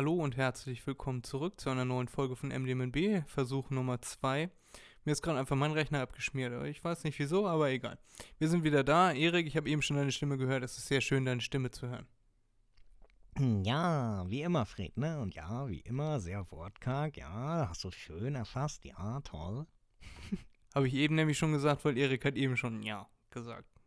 Hallo und herzlich willkommen zurück zu einer neuen Folge von MDMNB, Versuch Nummer 2. Mir ist gerade einfach mein Rechner abgeschmiert. Ich weiß nicht wieso, aber egal. Wir sind wieder da. Erik, ich habe eben schon deine Stimme gehört. Es ist sehr schön, deine Stimme zu hören. Ja, wie immer, Fred, ne? Und ja, wie immer, sehr wortkarg. Ja, hast du schön erfasst. Ja, toll. habe ich eben nämlich schon gesagt, weil Erik hat eben schon Ja gesagt.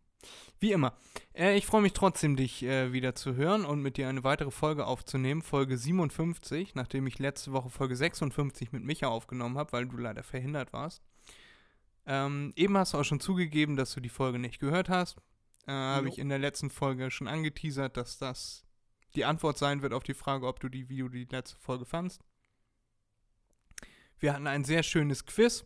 Wie immer. Äh, ich freue mich trotzdem, dich äh, wieder zu hören und mit dir eine weitere Folge aufzunehmen. Folge 57, nachdem ich letzte Woche Folge 56 mit Micha aufgenommen habe, weil du leider verhindert warst. Ähm, eben hast du auch schon zugegeben, dass du die Folge nicht gehört hast. Äh, habe ich in der letzten Folge schon angeteasert, dass das die Antwort sein wird auf die Frage, ob du die, du die letzte Folge fandst. Wir hatten ein sehr schönes Quiz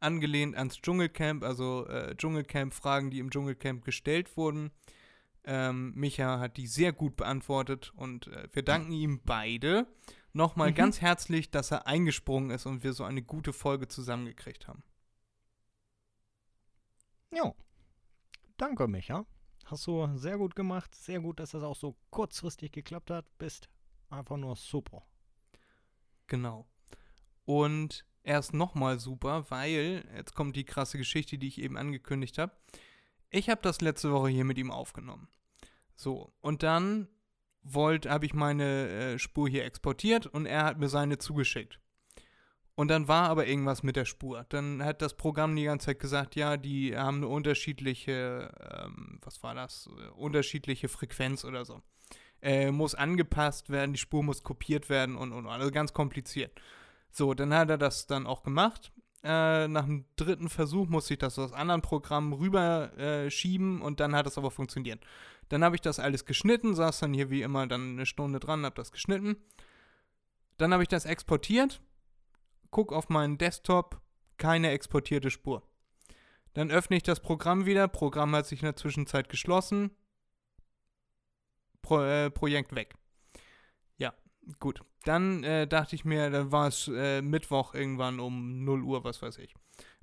angelehnt ans Dschungelcamp, also äh, Dschungelcamp-Fragen, die im Dschungelcamp gestellt wurden. Ähm, Micha hat die sehr gut beantwortet und äh, wir danken ihm beide nochmal mhm. ganz herzlich, dass er eingesprungen ist und wir so eine gute Folge zusammengekriegt haben. Ja, danke Micha. Hast du sehr gut gemacht. Sehr gut, dass das auch so kurzfristig geklappt hat. Bist einfach nur super. Genau. Und erst nochmal super, weil, jetzt kommt die krasse Geschichte, die ich eben angekündigt habe. Ich habe das letzte Woche hier mit ihm aufgenommen. So, und dann habe ich meine äh, Spur hier exportiert und er hat mir seine zugeschickt. Und dann war aber irgendwas mit der Spur. Dann hat das Programm die ganze Zeit gesagt, ja, die haben eine unterschiedliche, ähm, was war das, unterschiedliche Frequenz oder so. Äh, muss angepasst werden, die Spur muss kopiert werden und, und, also ganz kompliziert. So, dann hat er das dann auch gemacht. Äh, nach dem dritten Versuch musste ich das aus anderen Programmen rüber äh, und dann hat es aber funktioniert. Dann habe ich das alles geschnitten, saß dann hier wie immer dann eine Stunde dran, habe das geschnitten. Dann habe ich das exportiert, guck auf meinen Desktop, keine exportierte Spur. Dann öffne ich das Programm wieder, Programm hat sich in der Zwischenzeit geschlossen, Pro, äh, Projekt weg. Gut. Dann äh, dachte ich mir, dann war es äh, Mittwoch irgendwann um 0 Uhr, was weiß ich.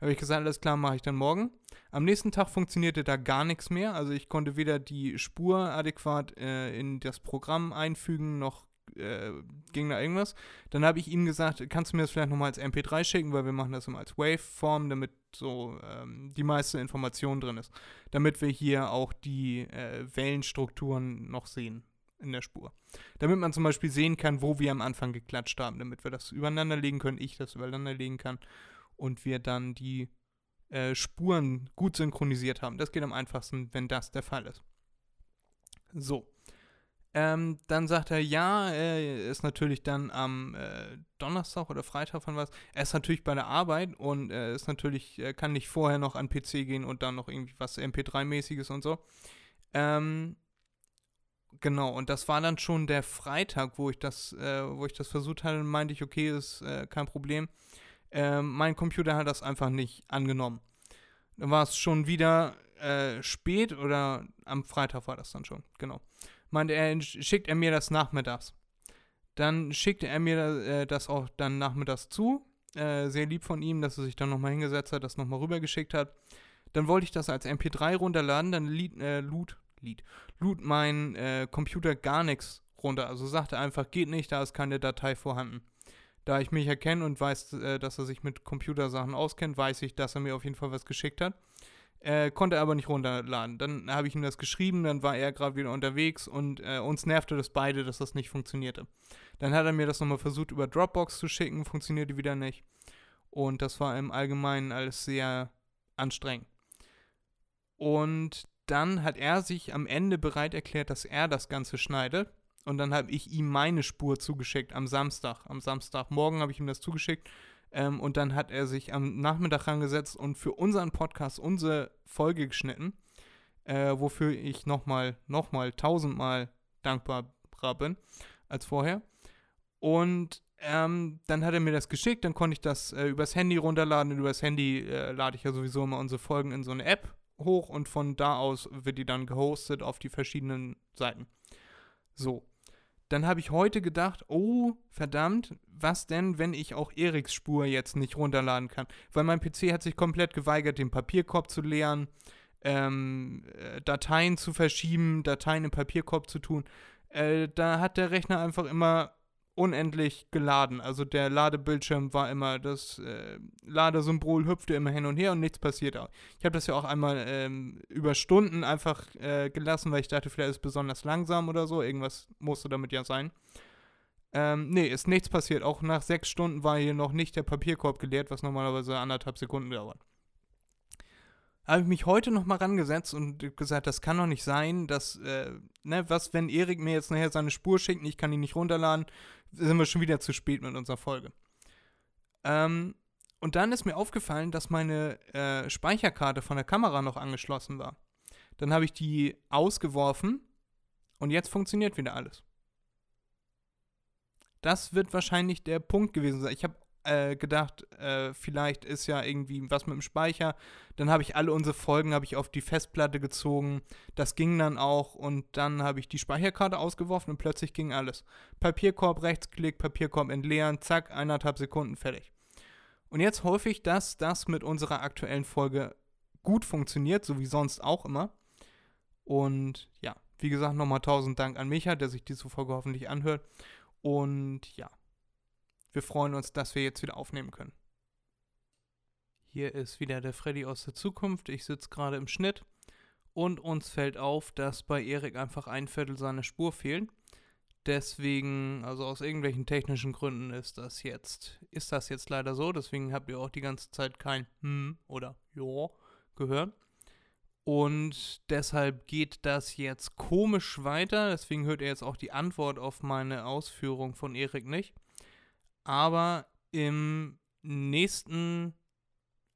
Habe ich gesagt, alles klar, mache ich dann morgen. Am nächsten Tag funktionierte da gar nichts mehr. Also ich konnte weder die Spur adäquat äh, in das Programm einfügen, noch äh, ging da irgendwas. Dann habe ich ihm gesagt, kannst du mir das vielleicht nochmal als MP3 schicken, weil wir machen das immer als Waveform, damit so ähm, die meiste Information drin ist. Damit wir hier auch die äh, Wellenstrukturen noch sehen in der Spur. Damit man zum Beispiel sehen kann, wo wir am Anfang geklatscht haben, damit wir das übereinander legen können, ich das übereinander legen kann und wir dann die äh, Spuren gut synchronisiert haben. Das geht am einfachsten, wenn das der Fall ist. So. Ähm, dann sagt er, ja, er ist natürlich dann am äh, Donnerstag oder Freitag von was. Er ist natürlich bei der Arbeit und er ist natürlich, er kann nicht vorher noch an PC gehen und dann noch irgendwie was MP3-mäßiges und so. Ähm, Genau, und das war dann schon der Freitag, wo ich das, äh, wo ich das versucht hatte, meinte ich, okay, ist äh, kein Problem. Äh, mein Computer hat das einfach nicht angenommen. Dann war es schon wieder äh, spät oder am Freitag war das dann schon, genau. Meinte er, schickt er mir das nachmittags. Dann schickte er mir äh, das auch dann nachmittags zu. Äh, sehr lieb von ihm, dass er sich dann nochmal hingesetzt hat, das nochmal rübergeschickt hat. Dann wollte ich das als MP3 runterladen, dann lied, äh, lud, Lied, lud mein äh, Computer gar nichts runter. Also sagte einfach, geht nicht, da ist keine Datei vorhanden. Da ich mich erkenne und weiß, äh, dass er sich mit Computersachen auskennt, weiß ich, dass er mir auf jeden Fall was geschickt hat. Äh, konnte aber nicht runterladen. Dann habe ich ihm das geschrieben, dann war er gerade wieder unterwegs und äh, uns nervte das beide, dass das nicht funktionierte. Dann hat er mir das nochmal versucht über Dropbox zu schicken, funktionierte wieder nicht. Und das war im Allgemeinen alles sehr anstrengend. Und dann hat er sich am Ende bereit erklärt, dass er das Ganze schneidet. Und dann habe ich ihm meine Spur zugeschickt am Samstag. Am Samstagmorgen habe ich ihm das zugeschickt. Ähm, und dann hat er sich am Nachmittag rangesetzt und für unseren Podcast unsere Folge geschnitten. Äh, wofür ich nochmal, nochmal tausendmal dankbar bin als vorher. Und ähm, dann hat er mir das geschickt, dann konnte ich das äh, übers Handy runterladen. Und übers Handy äh, lade ich ja sowieso immer unsere Folgen in so eine App hoch und von da aus wird die dann gehostet auf die verschiedenen Seiten. So. Dann habe ich heute gedacht, oh, verdammt, was denn, wenn ich auch Eriks Spur jetzt nicht runterladen kann? Weil mein PC hat sich komplett geweigert, den Papierkorb zu leeren, ähm, äh, Dateien zu verschieben, Dateien im Papierkorb zu tun. Äh, da hat der Rechner einfach immer unendlich geladen. Also der Ladebildschirm war immer, das äh, Ladesymbol hüpfte immer hin und her und nichts passiert auch. Ich habe das ja auch einmal ähm, über Stunden einfach äh, gelassen, weil ich dachte, vielleicht ist es besonders langsam oder so. Irgendwas musste damit ja sein. Ähm, nee, ist nichts passiert. Auch nach sechs Stunden war hier noch nicht der Papierkorb geleert, was normalerweise anderthalb Sekunden dauert habe ich mich heute noch mal rangesetzt und gesagt, das kann doch nicht sein, dass, äh, ne, was, wenn Erik mir jetzt nachher seine Spur schickt und ich kann ihn nicht runterladen, sind wir schon wieder zu spät mit unserer Folge. Ähm, und dann ist mir aufgefallen, dass meine äh, Speicherkarte von der Kamera noch angeschlossen war. Dann habe ich die ausgeworfen und jetzt funktioniert wieder alles. Das wird wahrscheinlich der Punkt gewesen sein. Ich habe äh, gedacht, äh, vielleicht ist ja irgendwie was mit dem Speicher. Dann habe ich alle unsere Folgen habe ich auf die Festplatte gezogen. Das ging dann auch und dann habe ich die Speicherkarte ausgeworfen und plötzlich ging alles. Papierkorb, Rechtsklick, Papierkorb entleeren, zack, eineinhalb Sekunden fertig. Und jetzt hoffe ich, dass das mit unserer aktuellen Folge gut funktioniert, so wie sonst auch immer. Und ja, wie gesagt, nochmal tausend Dank an Micha, der sich diese Folge hoffentlich anhört. Und ja, wir freuen uns, dass wir jetzt wieder aufnehmen können. Hier ist wieder der Freddy aus der Zukunft. Ich sitze gerade im Schnitt und uns fällt auf, dass bei Erik einfach ein Viertel seiner Spur fehlt. Deswegen, also aus irgendwelchen technischen Gründen ist das jetzt, ist das jetzt leider so. Deswegen habt ihr auch die ganze Zeit kein Hm oder Jo gehört. Und deshalb geht das jetzt komisch weiter. Deswegen hört ihr jetzt auch die Antwort auf meine Ausführung von Erik nicht aber im nächsten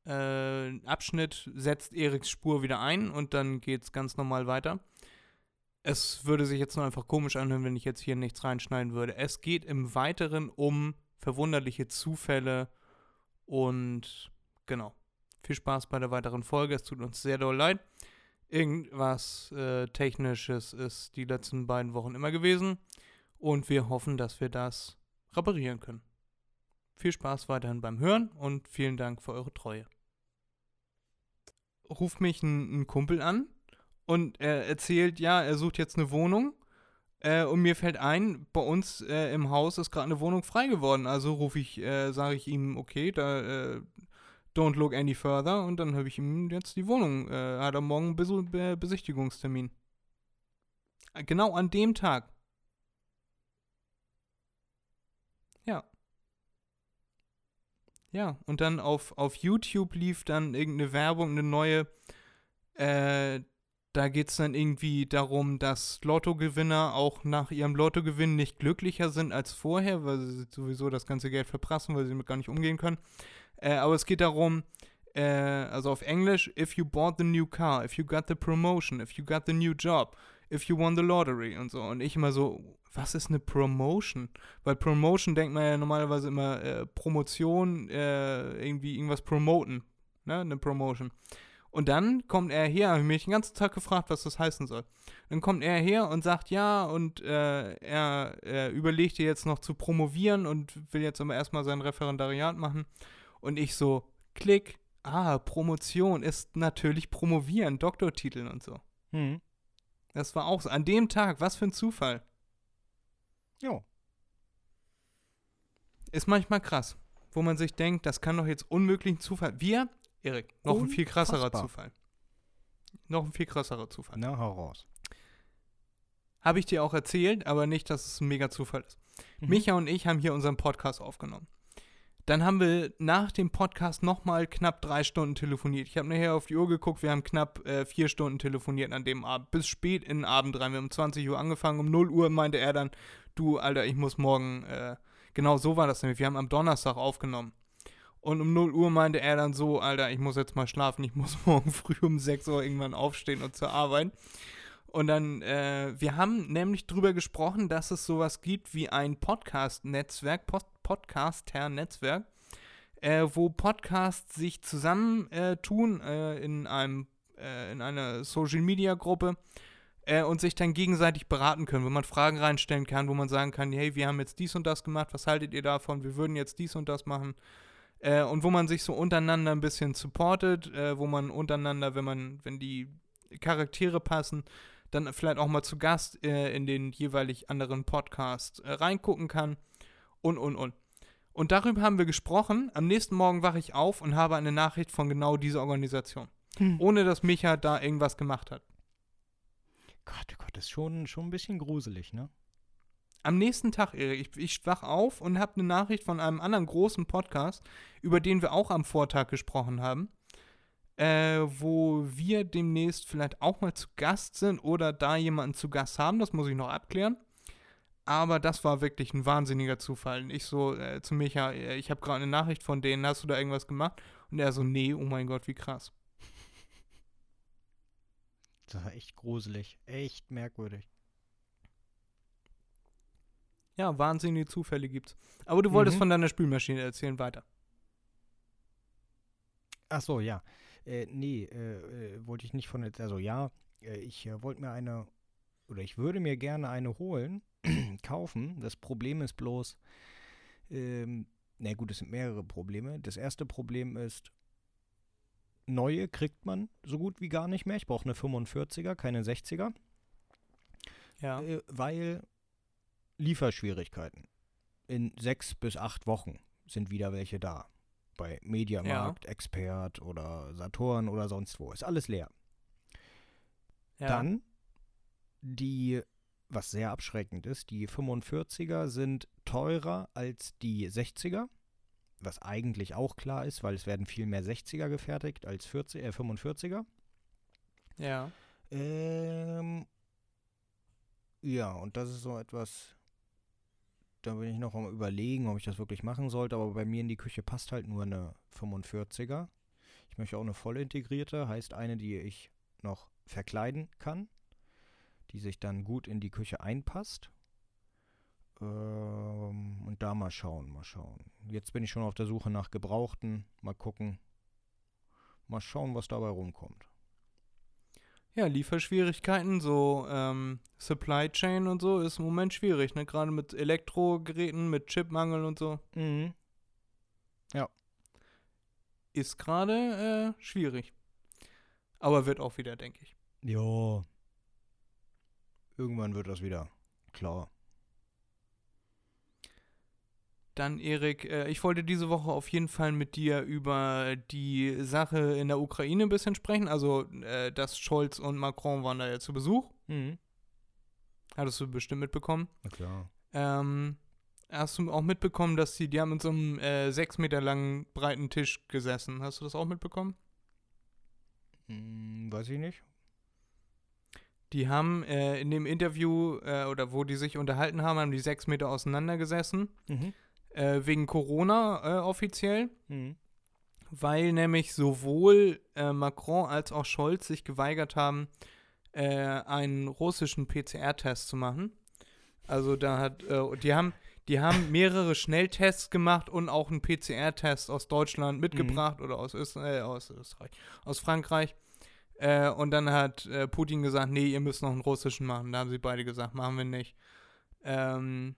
äh, Abschnitt setzt Eriks Spur wieder ein und dann geht es ganz normal weiter. Es würde sich jetzt nur einfach komisch anhören, wenn ich jetzt hier nichts reinschneiden würde. Es geht im Weiteren um verwunderliche Zufälle und genau. Viel Spaß bei der weiteren Folge. Es tut uns sehr doll leid. Irgendwas äh, Technisches ist die letzten beiden Wochen immer gewesen und wir hoffen, dass wir das reparieren können. Viel Spaß weiterhin beim Hören und vielen Dank für eure Treue. Ruft mich ein, ein Kumpel an und er erzählt, ja, er sucht jetzt eine Wohnung. Äh, und mir fällt ein, bei uns äh, im Haus ist gerade eine Wohnung frei geworden. Also rufe ich, äh, sage ich ihm, okay, da äh, don't look any further. Und dann habe ich ihm jetzt die Wohnung, äh, hat er morgen Bes Be Besichtigungstermin. Genau an dem Tag. Ja. Ja, und dann auf, auf YouTube lief dann irgendeine Werbung, eine neue. Äh, da geht es dann irgendwie darum, dass Lottogewinner auch nach ihrem Lottogewinn nicht glücklicher sind als vorher, weil sie sowieso das ganze Geld verprassen, weil sie damit gar nicht umgehen können. Äh, aber es geht darum, äh, also auf Englisch, if you bought the new car, if you got the promotion, if you got the new job, if you won the lottery und so. Und ich immer so, was ist eine Promotion? Weil Promotion denkt man ja normalerweise immer äh, Promotion, äh, irgendwie irgendwas promoten, ne, eine Promotion. Und dann kommt er her, habe ich mich den ganzen Tag gefragt, was das heißen soll. Dann kommt er her und sagt, ja, und äh, er, er überlegt jetzt noch zu promovieren und will jetzt aber erstmal sein Referendariat machen. Und ich so, klick, ah, Promotion ist natürlich promovieren, Doktortitel und so. Hm. Das war auch so. An dem Tag, was für ein Zufall. Ja. Ist manchmal krass, wo man sich denkt, das kann doch jetzt unmöglich ein Zufall. Wir, Erik, noch Unfassbar. ein viel krasserer Zufall. Noch ein viel krasserer Zufall. Na, heraus. Habe ich dir auch erzählt, aber nicht, dass es ein mega Zufall ist. Mhm. Micha und ich haben hier unseren Podcast aufgenommen. Dann haben wir nach dem Podcast nochmal knapp drei Stunden telefoniert. Ich habe nachher auf die Uhr geguckt, wir haben knapp äh, vier Stunden telefoniert an dem Abend. Bis spät in den Abend rein. Wir haben um 20 Uhr angefangen. Um 0 Uhr meinte er dann, du, Alter, ich muss morgen, äh, genau so war das nämlich. Wir haben am Donnerstag aufgenommen. Und um 0 Uhr meinte er dann so, Alter, ich muss jetzt mal schlafen, ich muss morgen früh um 6 Uhr irgendwann aufstehen und zur Arbeit. Und dann, äh, wir haben nämlich drüber gesprochen, dass es sowas gibt wie ein Podcast-Netzwerk, Podcaster-Netzwerk, äh, wo Podcasts sich zusammentun äh, in einem äh, in einer Social-Media-Gruppe äh, und sich dann gegenseitig beraten können, wo man Fragen reinstellen kann, wo man sagen kann, hey, wir haben jetzt dies und das gemacht, was haltet ihr davon? Wir würden jetzt dies und das machen. Äh, und wo man sich so untereinander ein bisschen supportet, äh, wo man untereinander, wenn man, wenn die Charaktere passen, dann vielleicht auch mal zu Gast äh, in den jeweilig anderen Podcast äh, reingucken kann Und, und, und. Und darüber haben wir gesprochen. Am nächsten Morgen wache ich auf und habe eine Nachricht von genau dieser Organisation. Hm. Ohne dass Micha da irgendwas gemacht hat. Gott, oh Gott, das ist schon, schon ein bisschen gruselig, ne? Am nächsten Tag, Erik, ich, ich wach auf und habe eine Nachricht von einem anderen großen Podcast, über den wir auch am Vortag gesprochen haben, äh, wo wir demnächst vielleicht auch mal zu Gast sind oder da jemanden zu Gast haben. Das muss ich noch abklären. Aber das war wirklich ein wahnsinniger Zufall. Ich so äh, zu Micha, äh, ich habe gerade eine Nachricht von denen, hast du da irgendwas gemacht? Und er so, nee, oh mein Gott, wie krass. Das war echt gruselig. Echt merkwürdig. Ja, wahnsinnige Zufälle gibt's. Aber du wolltest Mhm. von deiner Spülmaschine erzählen weiter. Ach so, ja. Äh, nee, äh, äh, wollte ich nicht von jetzt. Also ja, äh, ich äh, wollte mir eine oder ich würde mir gerne eine holen, kaufen. Das Problem ist bloß, ähm, na gut, es sind mehrere Probleme. Das erste Problem ist, neue kriegt man so gut wie gar nicht mehr. Ich brauche eine 45er, keine 60er, Ja. äh, weil Lieferschwierigkeiten. In sechs bis acht Wochen sind wieder welche da. Bei Mediamarkt, Expert oder Saturn oder sonst wo. Ist alles leer. ja. Dann die, was sehr abschreckend ist, die 45er sind teurer als die 60er. Was eigentlich auch klar ist, weil es werden viel mehr 60er gefertigt als 40, äh, 45er. Ja. Ähm, ja, und das ist so etwas, da bin ich noch am überlegen, ob ich das wirklich machen sollte, aber bei mir in die Küche passt halt nur eine 45er. Ich möchte auch eine voll integrierte, heißt eine, die ich noch verkleiden kann, die sich dann gut in die Küche einpasst. Ähm, und da mal schauen, mal schauen. Jetzt bin ich schon auf der Suche nach Gebrauchten, mal gucken. Mal schauen, was dabei rumkommt. Ja, Lieferschwierigkeiten, so ähm, Supply Chain und so ist im Moment schwierig, ne? Gerade mit Elektrogeräten, mit Chipmangel und so. Mhm. Ist gerade äh, schwierig. Aber wird auch wieder, denke ich. Ja. Irgendwann wird das wieder klar. Dann, Erik, äh, ich wollte diese Woche auf jeden Fall mit dir über die Sache in der Ukraine ein bisschen sprechen. Also, äh, dass Scholz und Macron waren da ja zu Besuch. Mhm. Hattest du bestimmt mitbekommen. Na klar. Ähm, hast du auch mitbekommen, dass die, die haben in so einem äh, sechs Meter langen breiten Tisch gesessen. Hast du das auch mitbekommen? Hm, weiß ich nicht. Die haben äh, in dem Interview äh, oder wo die sich unterhalten haben, haben die sechs Meter auseinandergesessen. Mhm. Äh, wegen Corona äh, offiziell. Mhm. Weil nämlich sowohl äh, Macron als auch Scholz sich geweigert haben, äh, einen russischen PCR-Test zu machen. Also da hat, äh, die haben, die haben mehrere Schnelltests gemacht und auch einen PCR-Test aus Deutschland mitgebracht oder aus, Öster äh, aus Österreich, aus Frankreich. Äh, und dann hat äh, Putin gesagt, nee, ihr müsst noch einen russischen machen. Da haben sie beide gesagt, machen wir nicht. Ähm,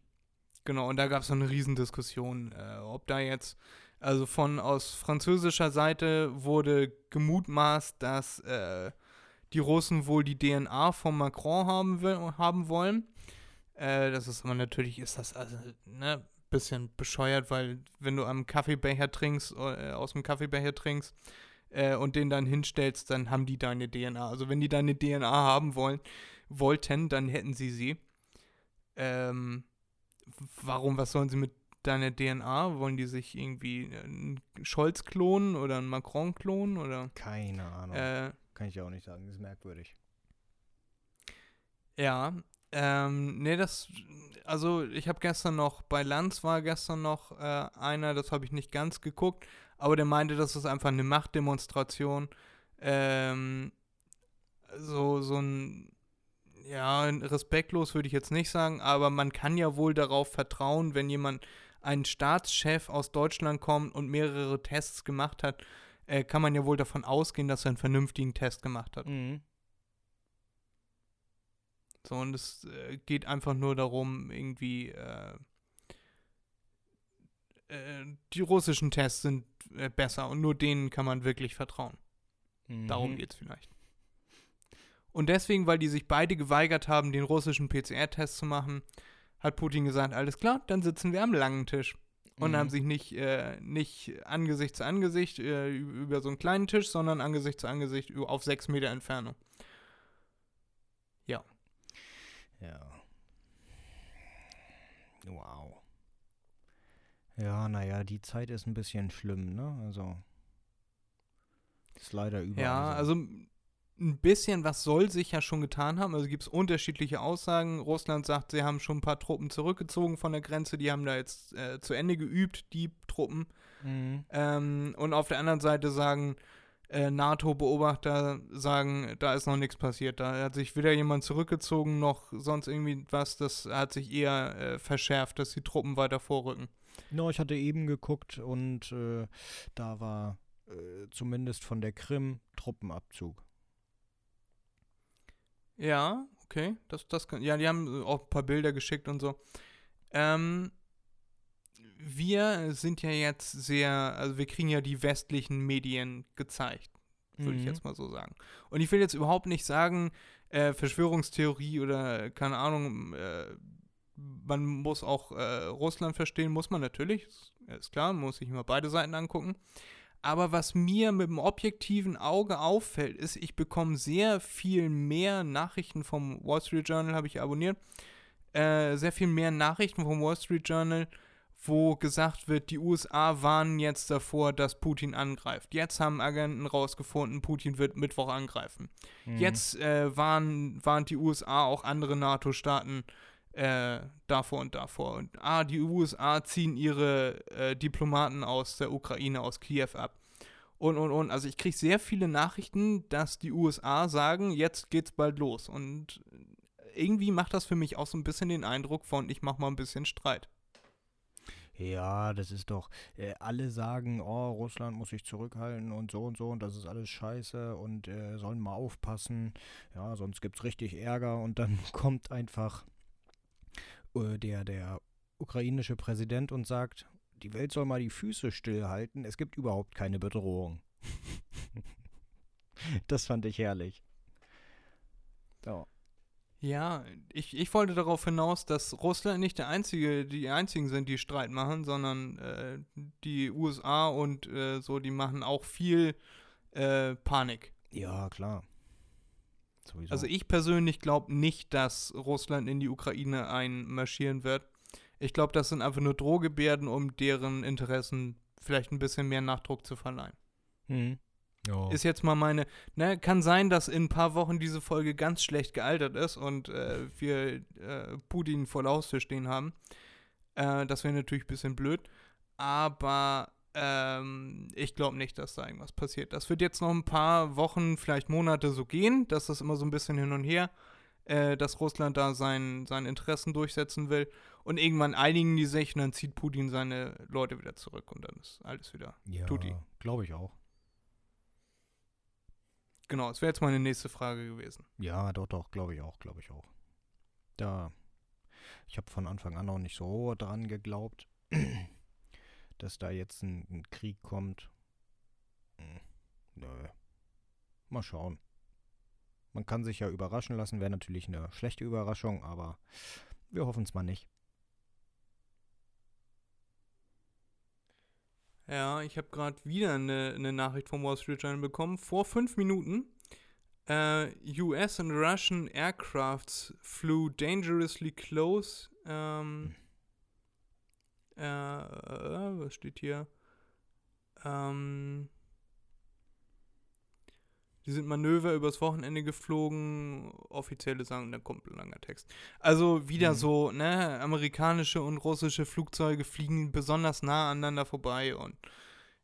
genau, und da gab es eine Riesendiskussion, äh, ob da jetzt also von aus französischer Seite wurde gemutmaßt, dass äh, die Russen wohl die DNA von Macron haben, haben wollen. Äh, das ist aber natürlich, ist das also, ne, bisschen bescheuert, weil wenn du am Kaffeebecher trinkst, äh, aus dem Kaffeebecher trinkst äh, und den dann hinstellst, dann haben die deine DNA. Also wenn die deine DNA haben wollen, wollten, dann hätten sie sie. Ähm, warum, was sollen sie mit deiner DNA? Wollen die sich irgendwie einen Scholz klonen oder einen Macron klonen oder? Keine Ahnung. Äh, Kann ich ja auch nicht sagen. Das ist merkwürdig. ja, ähm, nee, das, also ich habe gestern noch, bei Lanz war gestern noch äh, einer, das habe ich nicht ganz geguckt, aber der meinte, das ist einfach eine Machtdemonstration, ähm, so, so ein, ja, respektlos würde ich jetzt nicht sagen, aber man kann ja wohl darauf vertrauen, wenn jemand, ein Staatschef aus Deutschland kommt und mehrere Tests gemacht hat, äh, kann man ja wohl davon ausgehen, dass er einen vernünftigen Test gemacht hat. Mhm. So, und es äh, geht einfach nur darum, irgendwie, äh, äh, die russischen Tests sind äh, besser und nur denen kann man wirklich vertrauen. Darum Mhm. geht's vielleicht. Und deswegen, weil die sich beide geweigert haben, den russischen PCR-Test zu machen, hat Putin gesagt, alles klar, dann sitzen wir am langen Tisch. Und Mhm. haben sich nicht, äh, nicht Angesicht zu Angesicht äh, über so einen kleinen Tisch, sondern Angesicht zu Angesicht auf sechs Meter Entfernung. Ja. Wow. Ja, naja, die Zeit ist ein bisschen schlimm, ne? Also. Ist leider überall. Ja, so. also ein bisschen was soll sich ja schon getan haben. Also gibt es unterschiedliche Aussagen. Russland sagt, sie haben schon ein paar Truppen zurückgezogen von der Grenze. Die haben da jetzt äh, zu Ende geübt, die Truppen. Mhm. Ähm, und auf der anderen Seite sagen äh, NATO-Beobachter, sagen, da ist noch nichts passiert. Da hat sich weder jemand zurückgezogen noch sonst irgendwie was. Das hat sich eher äh, verschärft, dass die Truppen weiter vorrücken. No, ich hatte eben geguckt und äh, da war äh, zumindest von der Krim Truppenabzug. Ja, okay. Das, das kann, ja, die haben auch ein paar Bilder geschickt und so. Ähm, wir sind ja jetzt sehr, also wir kriegen ja die westlichen Medien gezeigt, würde ich Mhm. jetzt mal so sagen. Und ich will jetzt überhaupt nicht sagen, äh, Verschwörungstheorie oder keine Ahnung, äh, man muss auch äh, Russland verstehen, muss man natürlich, ist, ist klar, man muss sich immer beide Seiten angucken. Aber was mir mit dem objektiven Auge auffällt, ist, ich bekomme sehr viel mehr Nachrichten vom Wall Street Journal, habe ich abonniert, äh, sehr viel mehr Nachrichten vom Wall Street Journal, wo gesagt wird, die USA warnen jetzt davor, dass Putin angreift. Jetzt haben Agenten rausgefunden, Putin wird Mittwoch angreifen. Mhm. Jetzt äh, warnen, warnt die USA auch andere NATO-Staaten äh, davor und davor. Und ah, die USA ziehen ihre äh, Diplomaten aus der Ukraine, aus Kiew ab. Und, und, und. Also ich kriege sehr viele Nachrichten, dass die USA sagen, jetzt geht's bald los. Und irgendwie macht das für mich auch so ein bisschen den Eindruck von, ich mach mal ein bisschen Streit. Ja, das ist doch, äh, alle sagen, oh, Russland muss sich zurückhalten und so und so und das ist alles scheiße und äh, sollen mal aufpassen, ja, sonst gibt's richtig Ärger und dann kommt einfach der, der ukrainische Präsident und sagt, die Welt soll mal die Füße stillhalten, es gibt überhaupt keine Bedrohung. das fand ich herrlich. So. Ja, ich, ich wollte darauf hinaus, dass Russland nicht der einzige, die einzigen sind, die Streit machen, sondern äh, die USA und äh, so, die machen auch viel äh, Panik. Ja, klar. Sowieso. Also ich persönlich glaube nicht, dass Russland in die Ukraine einmarschieren wird. Ich glaube, das sind einfach nur Drohgebärden, um deren Interessen vielleicht ein bisschen mehr Nachdruck zu verleihen. Hm. Ja. Ist jetzt mal meine, ne, kann sein, dass in ein paar Wochen diese Folge ganz schlecht gealtert ist und äh, wir äh, Putin vor der Haustür stehen haben. Äh, das wäre natürlich ein bisschen blöd. Aber ähm, ich glaube nicht, dass da irgendwas passiert. Das wird jetzt noch ein paar Wochen, vielleicht Monate so gehen, dass das immer so ein bisschen hin und her, äh, dass Russland da sein, seine Interessen durchsetzen will. Und irgendwann einigen die sich und dann zieht Putin seine Leute wieder zurück und dann ist alles wieder ja, Tutti. glaube ich auch. Genau, das wäre jetzt meine nächste Frage gewesen. Ja, doch, doch, glaube ich auch, glaube ich auch. Da, ich habe von Anfang an auch nicht so dran geglaubt, dass da jetzt ein, ein Krieg kommt. Hm, Nö. Mal schauen. Man kann sich ja überraschen lassen, wäre natürlich eine schlechte Überraschung, aber wir hoffen es mal nicht. Ja, ich habe gerade wieder eine, eine Nachricht vom Wall Street Journal bekommen. Vor fünf Minuten. Äh, US and Russian aircrafts flew dangerously close. Ähm, äh, äh, was steht hier? Ähm, die sind Manöver übers Wochenende geflogen. Offizielle sagen, da kommt ein langer Text. Also wieder Mhm. so, ne, amerikanische und russische Flugzeuge fliegen besonders nah aneinander vorbei und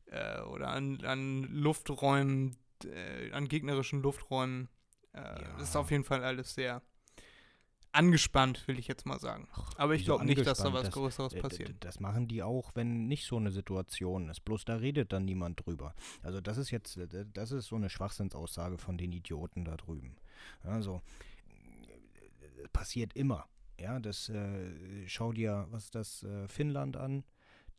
äh, oder an, an Lufträumen, äh, an gegnerischen Lufträumen. Äh, Ja. Das ist auf jeden Fall alles sehr angespannt, will ich jetzt mal sagen. Aber ich glaube nicht, dass da was Größeres D- d- passiert. Das machen die auch, wenn nicht so eine Situation ist. Bloß da redet dann niemand drüber. Also das ist jetzt, äh, das ist so eine Schwachsinnsaussage von den Idioten da drüben. Also äh, passiert immer. Ja, das äh, schau dir, was ist das, äh, Finnland an.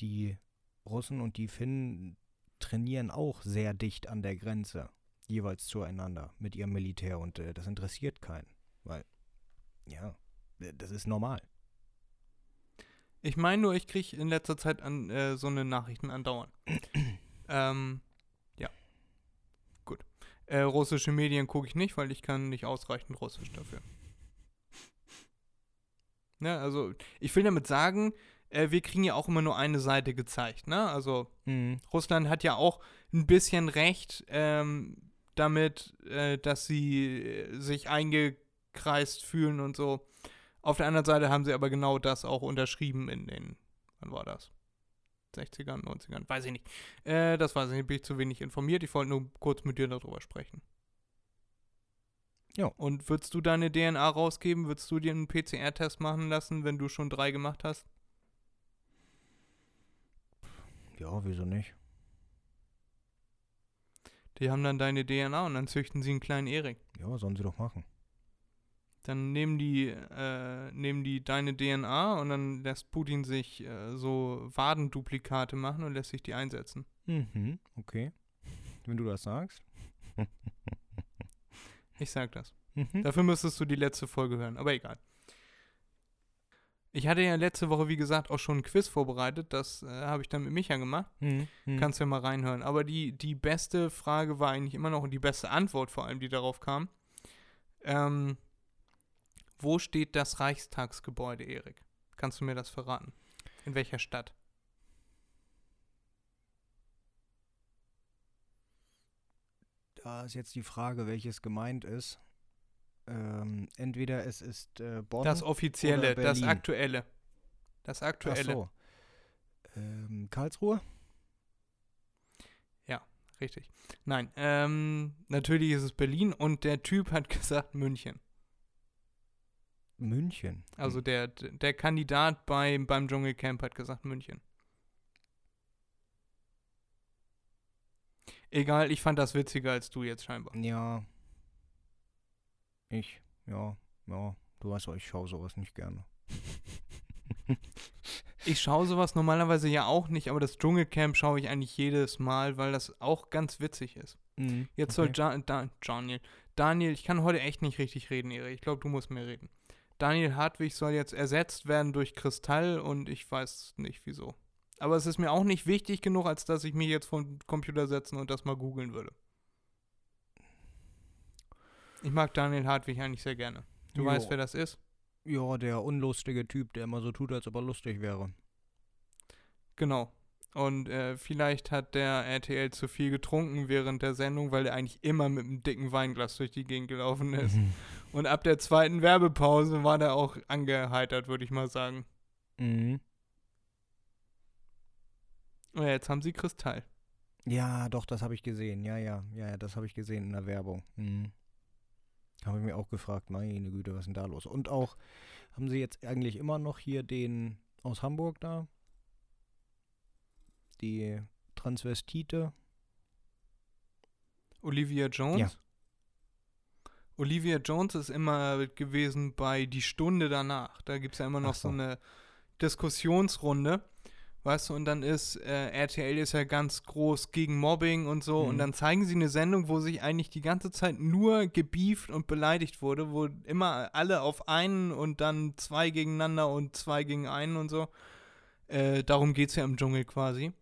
Die Russen und die Finnen trainieren auch sehr dicht an der Grenze, jeweils zueinander mit ihrem Militär und äh, das interessiert keinen, weil ja, äh, das ist normal. Ich meine nur, ich kriege in letzter Zeit an äh, so eine Nachrichten andauern. ähm, ja. Gut. Äh, russische Medien gucke ich nicht, weil ich kann nicht ausreichend Russisch dafür. Ne, also ich will damit sagen, äh, wir kriegen ja auch immer nur eine Seite gezeigt, ne? Also Mhm. Russland hat ja auch ein bisschen recht ähm, damit, äh, dass sie sich eingekreist fühlen und so. Auf der anderen Seite haben sie aber genau das auch unterschrieben in den, wann war das? 60ern, 90ern, weiß ich nicht. Äh, das weiß ich nicht, bin ich zu wenig informiert. Ich wollte nur kurz mit dir darüber sprechen. Ja. Und würdest du deine DNA rausgeben? Würdest du dir einen PCR-Test machen lassen, wenn du schon drei gemacht hast? Ja, wieso nicht? Die haben dann deine DNA und dann züchten sie einen kleinen Erik. Ja, sollen sie doch machen. Dann nehmen die, äh, nehmen die deine DNA und dann lässt Putin sich äh, so Wadenduplikate machen und lässt sich die einsetzen. Mhm, okay. Wenn du das sagst. Ich sag das. Mhm. Dafür müsstest du die letzte Folge hören, aber egal. Ich hatte ja letzte Woche, wie gesagt, auch schon ein Quiz vorbereitet. Das äh, habe ich dann mit Micha gemacht. Mhm. mhm. Kannst ja mal reinhören. Aber die, die beste Frage war eigentlich immer noch und die beste Antwort vor allem, die darauf kam. Ähm, wo steht das Reichstagsgebäude, Erik? Kannst du mir das verraten? In welcher Stadt? Da ist jetzt die Frage, welches gemeint ist. Ähm, entweder es ist äh, Bonn. Das offizielle, das aktuelle. Das Ach aktuelle. so. Ähm, Karlsruhe? Richtig. Nein, ähm, natürlich ist es Berlin und der Typ hat gesagt München. München. Also der, der Kandidat bei, beim Dschungelcamp hat gesagt München. Egal, ich fand das witziger als du jetzt scheinbar. Ja. Ich, ja, ja. Du weißt auch, ich schaue sowas nicht gerne. Ich schaue sowas normalerweise ja auch nicht, aber das Dschungelcamp schaue ich eigentlich jedes Mal, weil das auch ganz witzig ist. Mhm, Jetzt soll ja, da, Daniel, Daniel, ich kann heute echt nicht richtig reden, Erik. Ich glaube, du musst mehr reden. Daniel Hartwig soll jetzt ersetzt werden durch Kristall und ich weiß nicht wieso. Aber es ist mir auch nicht wichtig genug, als dass ich mich jetzt vor den Computer setzen und das mal googeln würde. Ich mag Daniel Hartwig eigentlich sehr gerne. Du Jo. weißt, wer das ist? Ja, der unlustige Typ, der immer so tut, als ob er lustig wäre. Genau. Und äh, vielleicht hat der RTL zu viel getrunken während der Sendung, weil er eigentlich immer mit einem dicken Weinglas durch die Gegend gelaufen ist. Und ab der zweiten Werbepause war der auch angeheitert, würde ich mal sagen. Mhm. Und jetzt haben sie Kristall. Ja, doch, das habe ich gesehen. Ja, ja, ja, ja, das habe ich gesehen in der Werbung. Mhm. Habe ich mir auch gefragt, meine Güte, was ist denn da los? Und auch, haben sie jetzt eigentlich immer noch hier den aus Hamburg da? Die Transvestite? Olivia Jones? Ja. Olivia Jones ist immer gewesen bei Die Stunde danach. Da gibt es ja immer noch so. so. eine Diskussionsrunde. Weißt du, und dann ist äh, RTL ist ja ganz groß gegen Mobbing und so. Und Mhm. dann zeigen sie eine Sendung, wo sich eigentlich die ganze Zeit nur gebieft und beleidigt wurde, wo immer alle auf einen und dann zwei gegeneinander und zwei gegen einen und so. Äh, darum geht es ja im Dschungel quasi.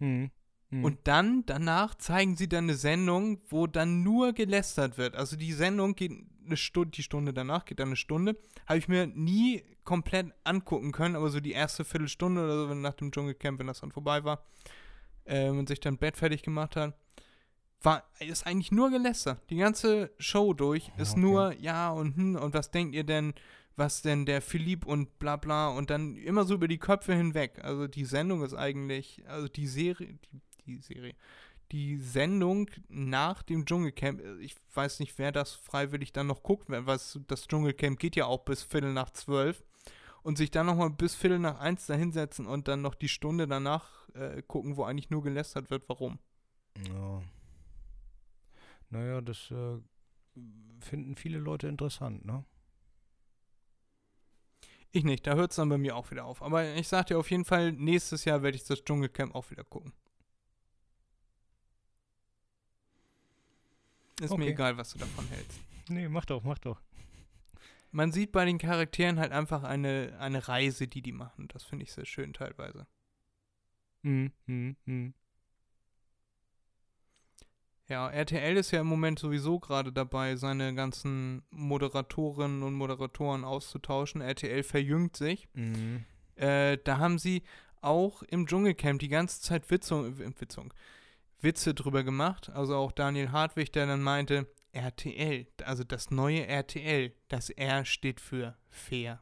Mhm. Mhm. Und dann, danach zeigen sie dann eine Sendung, wo dann nur gelästert wird. Also die Sendung geht eine Stunde, die Stunde danach geht dann eine Stunde. Habe ich mir nie komplett angucken können, aber so die erste Viertelstunde oder so, wenn nach dem Dschungelcamp, wenn das dann vorbei war, äh, und sich dann Bett fertig gemacht hat, war, ist eigentlich nur gelästert. Die ganze Show durch Ja, ist okay. nur, ja und hm, und was denkt ihr denn, was denn der Philipp und bla bla und dann immer so über die Köpfe hinweg. Also die Sendung ist eigentlich, also die Serie, die, die Serie, die Sendung nach dem Dschungelcamp, äh, ich weiß nicht, wer das freiwillig dann noch guckt, weil was, das Dschungelcamp geht ja auch bis Viertel nach zwölf und sich dann nochmal bis Viertel nach eins da hinsetzen und dann noch die Stunde danach äh, gucken, wo eigentlich nur gelästert wird, warum. Ja. Naja, das äh, finden viele Leute interessant, ne? Ich nicht, da hört es dann bei mir auch wieder auf. Aber ich sag dir auf jeden Fall, nächstes Jahr werde ich das Dschungelcamp auch wieder gucken. Ist mir Okay. egal, was du davon hältst. Nee, mach doch, mach doch. man sieht bei den Charakteren halt einfach eine, eine Reise, die die machen. Das finde ich sehr schön teilweise. Mhm. Mhm. Mhm. Ja, RTL ist ja im Moment sowieso gerade dabei, seine ganzen Moderatorinnen und Moderatoren auszutauschen. RTL verjüngt sich. Mhm. Äh, da haben sie auch im Dschungelcamp die ganze Zeit Witzung, Witzung, Witze drüber gemacht. Also auch Daniel Hartwig, der dann meinte, RTL, also das neue RTL, das R steht für fair.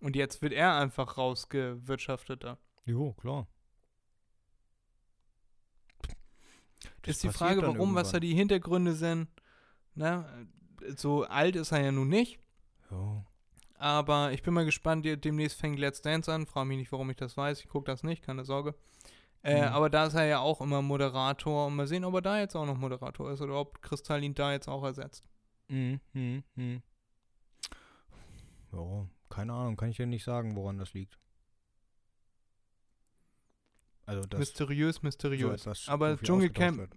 Und jetzt wird er einfach rausgewirtschaftet da. Jo, klar. Das ist die Frage, warum, was da irgendwann. die Hintergründe sind. Ne? So alt ist er ja nun nicht. Jo. Aber ich bin mal gespannt, demnächst fängt Let's Dance an. Frage mich nicht, warum ich das weiß. Ich gucke das nicht, keine Sorge. Äh, Mhm. Aber da ist er ja auch immer Moderator. Und mal sehen, ob er da jetzt auch noch Moderator ist oder ob Kristall ihn da jetzt auch ersetzt. Mhm. Mhm. Mhm. Ja, keine Ahnung, kann ich dir nicht sagen, woran das liegt. Also das mysteriös, mysteriös. Aber so viel Dschungelcamp.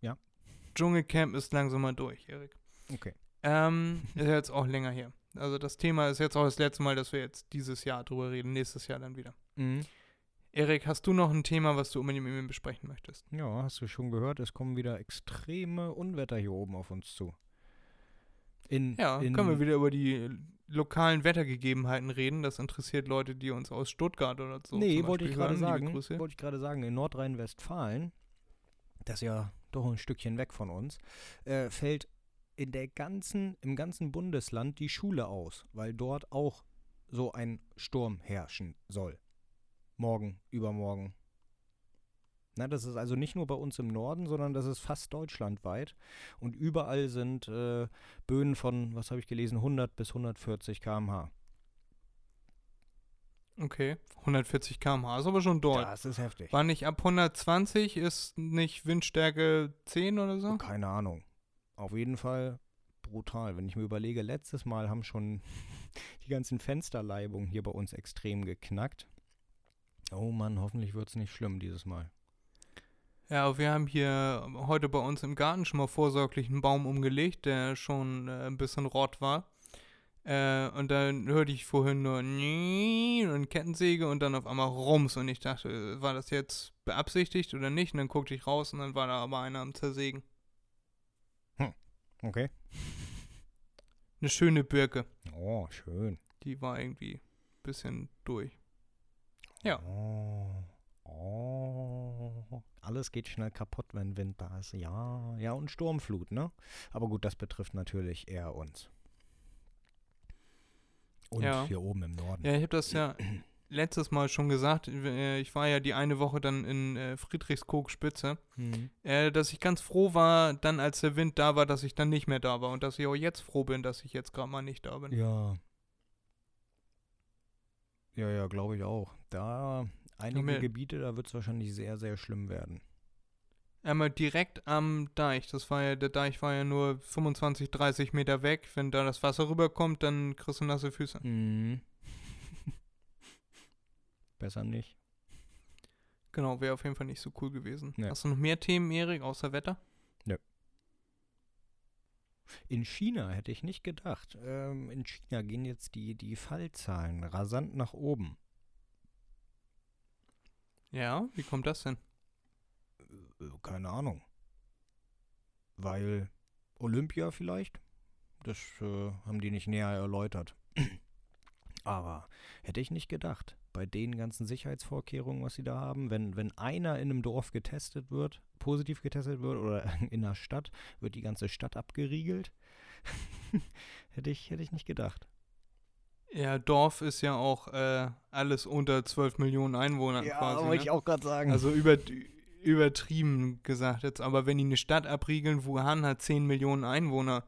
Ja. Dschungelcamp ist langsam mal durch, Erik. Okay. Ähm, ist jetzt auch länger her. Also das Thema ist jetzt auch das letzte Mal, dass wir jetzt dieses Jahr drüber reden. Nächstes Jahr dann wieder. Mhm. Erik, hast du noch ein Thema, was du unbedingt mit mir besprechen möchtest? Ja, hast du schon gehört, es kommen wieder extreme Unwetter hier oben auf uns zu. In, Ja, in, können wir wieder über die äh, lokalen Wettergegebenheiten reden. Das interessiert Leute, die uns aus Stuttgart oder so. nee, wollte ich gerade sagen, wollte ich gerade sagen, in Nordrhein-Westfalen, das ist ja doch ein Stückchen weg von uns, äh, fällt in der ganzen, im ganzen Bundesland die Schule aus, weil dort auch so ein Sturm herrschen soll. Morgen, übermorgen. Na, das ist also nicht nur bei uns im Norden, sondern das ist fast deutschlandweit. Und überall sind äh, Böen von, was habe ich gelesen, 100 bis 140 km/h. Okay, 140 km/h ist aber schon dort. Das ist heftig. War nicht ab 120, ist nicht Windstärke 10 oder so? Keine Ahnung. Auf jeden Fall brutal. Wenn ich mir überlege, letztes Mal haben schon die ganzen Fensterleibungen hier bei uns extrem geknackt. Oh Mann, hoffentlich wird es nicht schlimm dieses Mal. Ja, wir haben hier heute bei uns im Garten schon mal vorsorglich einen Baum umgelegt, der schon äh, ein bisschen rot war. Äh, und dann hörte ich vorhin nur und Kettensäge und dann auf einmal Rums und ich dachte, äh, war das jetzt beabsichtigt oder nicht? Und dann guckte ich raus und dann war da aber einer am Zersägen. Okay. Eine schöne Birke, Oh, schön. die war irgendwie ein bisschen durch. Ja. Oh. Oh. Alles geht schnell kaputt, wenn Wind da ist. Ja, ja, und Sturmflut, ne? Aber gut, das betrifft natürlich eher uns. Und Ja. hier oben im Norden. Ja, ich habe das ja letztes Mal schon gesagt. äh, Ich war ja die eine Woche dann in äh, Friedrichskoog-Spitze. Mhm. äh, dass ich ganz froh war, dann als der Wind da war, dass ich dann nicht mehr da war und dass ich auch jetzt froh bin, dass ich jetzt gerade mal nicht da bin. Ja. Ja, ja, glaube ich auch. Da einige mir- Gebiete, da wird es wahrscheinlich sehr, sehr schlimm werden. Einmal direkt am Deich, das war ja, der Deich war ja nur 25, 30 Meter weg. Wenn da das Wasser rüberkommt, dann kriegst du nasse Füße. Mhm. Besser nicht. Genau, wäre auf jeden Fall nicht so cool gewesen. Ja. Hast du noch mehr Themen, Erik, außer Wetter? In China hätte ich nicht gedacht. Ähm, in China gehen jetzt die, die Fallzahlen rasant nach oben. Ja, wie kommt das denn? Äh, Keine Ahnung. Weil Olympia vielleicht? Das äh, haben die nicht näher erläutert. Aber hätte ich nicht gedacht. Bei den ganzen Sicherheitsvorkehrungen, was sie da haben, wenn, wenn einer in einem Dorf getestet wird, positiv getestet wird oder in einer Stadt, wird die ganze Stadt abgeriegelt. hätte, ich, hätte ich nicht gedacht. Ja, Dorf ist ja auch äh, alles unter 12 Millionen Einwohner quasi. wollte ne? ich auch gerade sagen. Also über, übertrieben gesagt jetzt, aber wenn die eine Stadt abriegeln, Wuhan hat 10 Millionen Einwohner,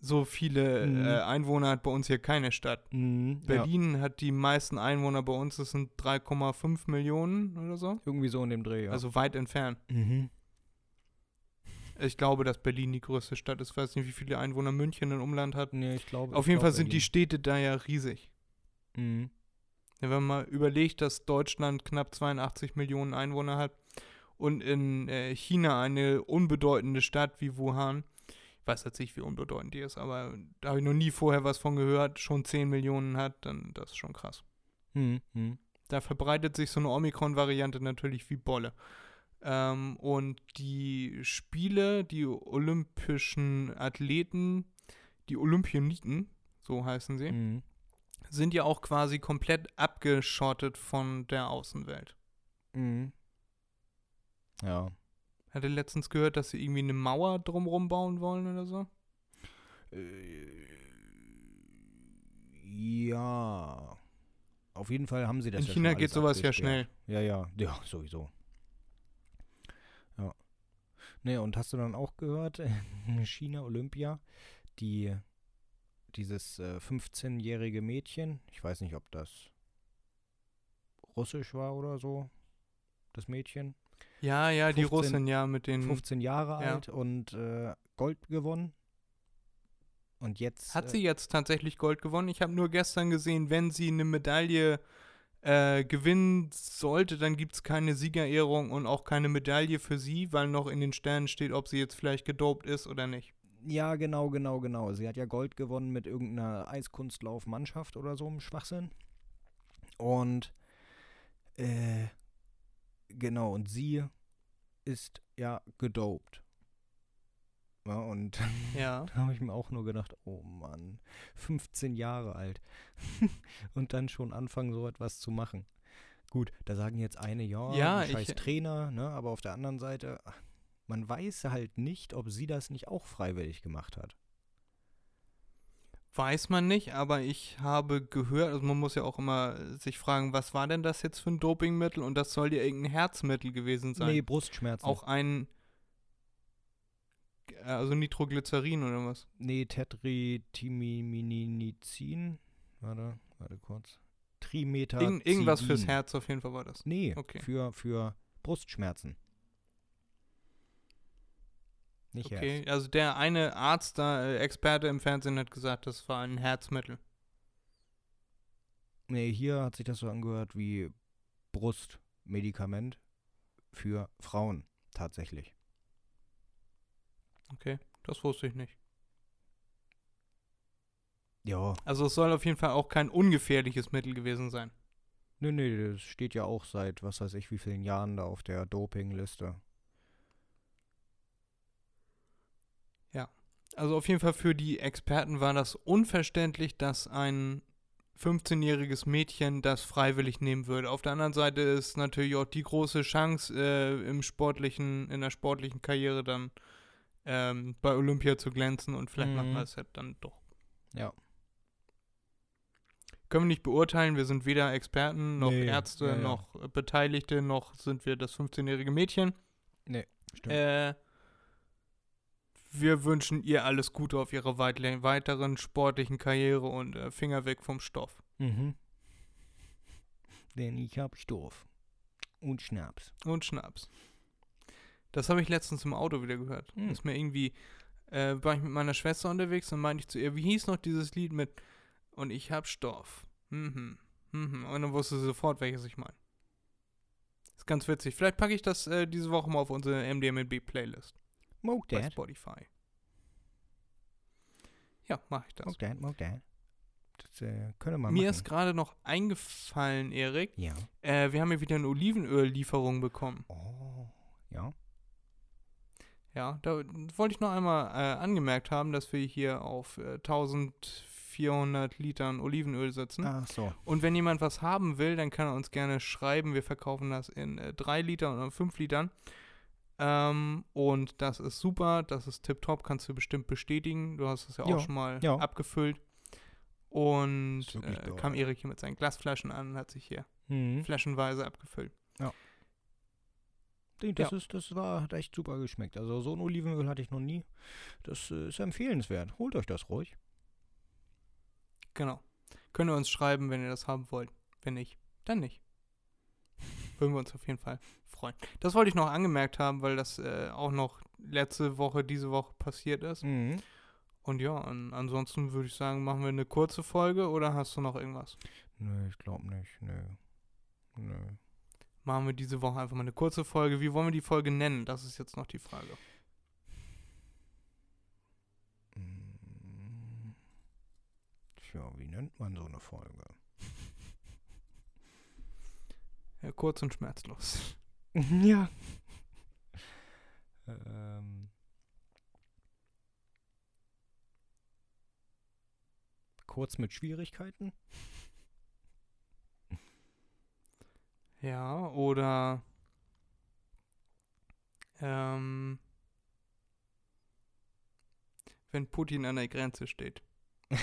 so viele Mhm. äh, Einwohner hat bei uns hier keine Stadt. Mhm, ja, Berlin hat die meisten Einwohner bei uns, das sind 3,5 Millionen oder so. irgendwie so in dem Dreh, ja. Also weit entfernt. mhm. Ich glaube, dass Berlin die größte Stadt ist. Ich weiß nicht, wie viele Einwohner München im Umland hat. Nee, ich glaube. Auf ich jeden glaub Fall sind die Berlin. Städte da ja riesig. Mhm. Ja, wenn man mal überlegt, dass Deutschland knapp 82 Millionen Einwohner hat und in äh, China eine unbedeutende Stadt wie Wuhan, weiß jetzt nicht, wie unbedeutend die ist, aber da habe ich noch nie vorher was von gehört, schon 10 Millionen hat, dann das ist schon krass. Hm, hm. Da verbreitet sich so eine Omikron-Variante natürlich wie Bolle. Ähm, und die Spiele, die olympischen Athleten, die Olympioniken, so heißen sie, Hm. sind ja auch quasi komplett abgeschottet von der Außenwelt. Hm. Ja. Hatte letztens gehört, dass sie irgendwie eine Mauer drumrum bauen wollen oder so. Äh, ja. Auf jeden Fall haben sie das In ja China geht sowas ja abgesperrt. Ja, ja, ja, sowieso. Ja. Ne, und hast du dann auch gehört, in China Olympia, die dieses äh, 15-jährige Mädchen, ich weiß nicht, ob das russisch war oder so, das Mädchen, Ja, ja, die 15 Russin, ja, mit den. 15 Jahre ja. alt und äh, Gold gewonnen. Und jetzt Hat äh, sie jetzt tatsächlich Gold gewonnen? Ich habe nur gestern gesehen, wenn sie eine Medaille äh, gewinnen sollte, dann gibt es keine Siegerehrung und auch keine Medaille für sie, weil noch in den Sternen steht, ob sie jetzt vielleicht gedopt ist oder nicht. Ja, genau, genau, genau. Sie hat ja Gold gewonnen mit irgendeiner Eiskunstlaufmannschaft oder so im Schwachsinn. Und äh, genau, und sie ist ja gedopt. Ja, und Ja. da habe ich mir auch nur gedacht, oh Mann, 15 Jahre alt. und dann schon anfangen, so etwas zu machen. Gut, da sagen jetzt eine, ja, Ja, ein ich- scheiß Trainer, ne? Aber auf der anderen Seite, man weiß halt nicht, ob sie das nicht auch freiwillig gemacht hat. Weiß man nicht, aber ich habe gehört, also man muss ja auch immer sich fragen, was war denn das jetzt für ein Dopingmittel? Und das soll ja irgendein Herzmittel gewesen sein. Nee, Brustschmerzen. auch ein, also Nitroglycerin oder was? Nee, Tetritiminizin. Warte, warte kurz. Trimeter. Irgend, irgendwas fürs Herz auf jeden Fall war das. Nee, Okay. für, für Brustschmerzen. Nicht Okay, Herz. also der eine Arzt da, äh, Experte im Fernsehen hat gesagt, das war ein Herzmittel. Nee, hier hat sich das so angehört wie Brustmedikament für Frauen. Tatsächlich. Okay, das wusste ich nicht. Ja. Also es soll auf jeden Fall auch kein ungefährliches Mittel gewesen sein. Nee, nee, das steht ja auch seit was weiß ich wie vielen Jahren da auf der Dopingliste. Also auf jeden Fall für die Experten war das unverständlich, dass ein 15-jähriges Mädchen das freiwillig nehmen würde. Auf der anderen Seite ist natürlich auch die große Chance äh, im sportlichen, in der sportlichen Karriere dann ähm, bei Olympia zu glänzen und vielleicht machen Mhm. wir es ja dann doch. Ja. Können wir nicht beurteilen, wir sind weder Experten noch Nee, Ärzte ja, ja. noch Beteiligte, noch sind wir das 15-jährige Mädchen. Stimmt. Äh, wir wünschen ihr alles Gute auf ihrer weiteren sportlichen Karriere und äh, Finger weg vom Stoff. Mhm. Denn ich hab Stoff. Und Schnaps. Und Schnaps. Das habe ich letztens im Auto wieder gehört. Hm. Ist mir irgendwie, äh, war ich mit meiner Schwester unterwegs und meinte ich zu ihr, wie hieß noch dieses Lied mit Und ich hab Stoff. Mhm. Mhm. Und dann wusste sie sofort, welches ich meine. Ist ganz witzig. Vielleicht packe ich das äh, diese Woche mal auf unsere MDMB-Playlist Smoke bei that. Spotify. Ja, mache ich das. Smoke that, smoke that. Das äh, können wir Mir machen. ist gerade noch eingefallen, Erik, ja. äh, wir haben ja wieder eine Olivenöllieferung bekommen. Oh. Ja. Ja, da wollte ich noch einmal äh, angemerkt haben, dass wir hier auf äh, 1400 Litern Olivenöl sitzen. Ach so. Und wenn jemand was haben will, dann kann er uns gerne schreiben. Wir verkaufen das in äh, 3 Litern oder 5 Litern. Ähm, und das ist super, das ist tipptopp, kannst du bestimmt bestätigen. Du hast es ja auch Ja, schon mal ja. abgefüllt. Und äh, kam Erik hier mit seinen Glasflaschen an und hat sich hier Mhm. flaschenweise abgefüllt. Nee, Das, Ja. ist, das war, hat echt super geschmeckt. Also so ein Olivenöl hatte ich noch nie. Das äh, ist empfehlenswert. Holt euch das ruhig. Genau. Könnt ihr uns schreiben, wenn ihr das haben wollt. Wenn nicht, dann nicht würden wir uns auf jeden Fall freuen. Das wollte ich noch angemerkt haben, weil das äh, auch noch letzte Woche, diese Woche passiert ist. Mhm. Und ja, an, ansonsten würde ich sagen, machen wir eine kurze Folge oder hast du noch irgendwas? Nö, ich glaube nicht. Nö. Nö. Machen wir diese Woche einfach mal eine kurze Folge. Wie wollen wir die Folge nennen? Das ist jetzt noch die Frage. Hm. Tja, wie nennt man so eine Folge? Ja, kurz und schmerzlos. ja. ähm. Kurz mit Schwierigkeiten? Ja, oder ähm, wenn Putin an der Grenze steht.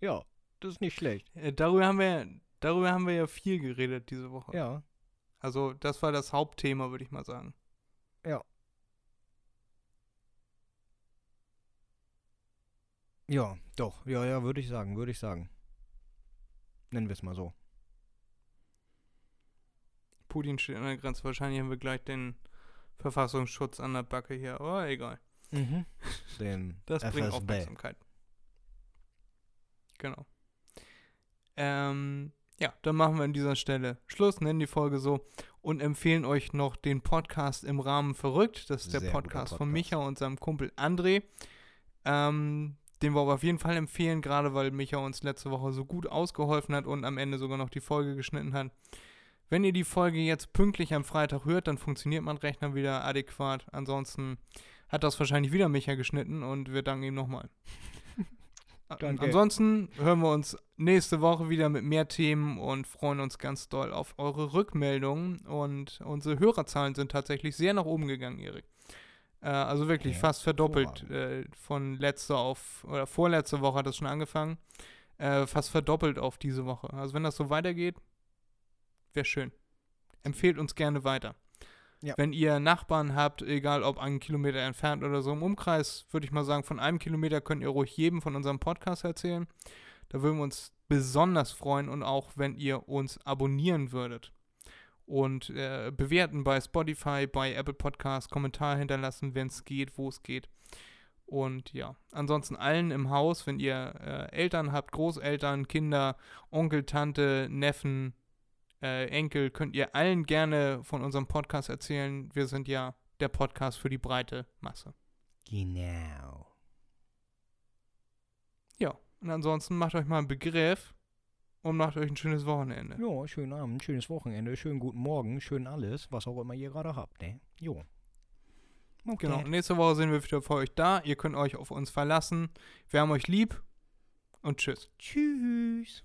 ja, das ist nicht schlecht. Äh, darüber haben wir darüber haben wir ja viel geredet diese Woche. Ja. Also, das war das Hauptthema, würde ich mal sagen. Ja. Ja, doch. Ja, ja, würde ich sagen, würde ich sagen. Nennen wir es mal so. Putin steht an der Grenze. Wahrscheinlich haben wir gleich den Verfassungsschutz an der Backe hier, aber egal. Mhm. Den das FSB. bringt Aufmerksamkeit. Genau. Ähm, ja, dann machen wir an dieser Stelle Schluss, nennen die Folge so und empfehlen euch noch den Podcast im Rahmen verrückt. Das ist der Podcast, Podcast, von Micha und seinem Kumpel André. Ähm, den wir aber auf jeden Fall empfehlen, gerade weil Micha uns letzte Woche so gut ausgeholfen hat und am Ende sogar noch die Folge geschnitten hat. Wenn ihr die Folge jetzt pünktlich am Freitag hört, dann funktioniert mein Rechner wieder adäquat. Ansonsten hat das wahrscheinlich wieder Micha geschnitten und wir danken ihm nochmal. Danke. Ansonsten hören wir uns nächste Woche wieder mit mehr Themen und freuen uns ganz doll auf eure Rückmeldungen. Und unsere Hörerzahlen sind tatsächlich sehr nach oben gegangen, Erik. Äh, also wirklich Ja, fast verdoppelt äh, von letzter auf, oder vorletzte Woche hat das schon angefangen. Äh, fast verdoppelt auf diese Woche. Also wenn das so weitergeht, wäre schön. Empfehlt uns gerne weiter. Ja. Wenn ihr Nachbarn habt, egal ob einen Kilometer entfernt oder so im Umkreis, würde ich mal sagen, von einem Kilometer könnt ihr ruhig jedem von unserem Podcast erzählen. Da würden wir uns besonders freuen und auch, wenn ihr uns abonnieren würdet. Und äh, bewerten bei Spotify, bei Apple Podcasts, Kommentar hinterlassen, wenn es geht, wo es geht. Und ja, ansonsten allen im Haus, wenn ihr äh, Eltern habt, Großeltern, Kinder, Onkel, Tante, Neffen, äh, Enkel, könnt ihr allen gerne von unserem Podcast erzählen. Wir sind ja der Podcast für die breite Masse. Genau. Ja, und ansonsten macht euch mal einen Begriff und macht euch ein schönes Wochenende. Ja, schönen Abend, schönes Wochenende, schönen guten Morgen, schön alles, was auch immer ihr gerade habt, ne? Jo. Okay. Genau, nächste Woche sind wir wieder für euch da. Ihr könnt euch auf uns verlassen. Wir haben euch lieb und tschüss. Tschüss.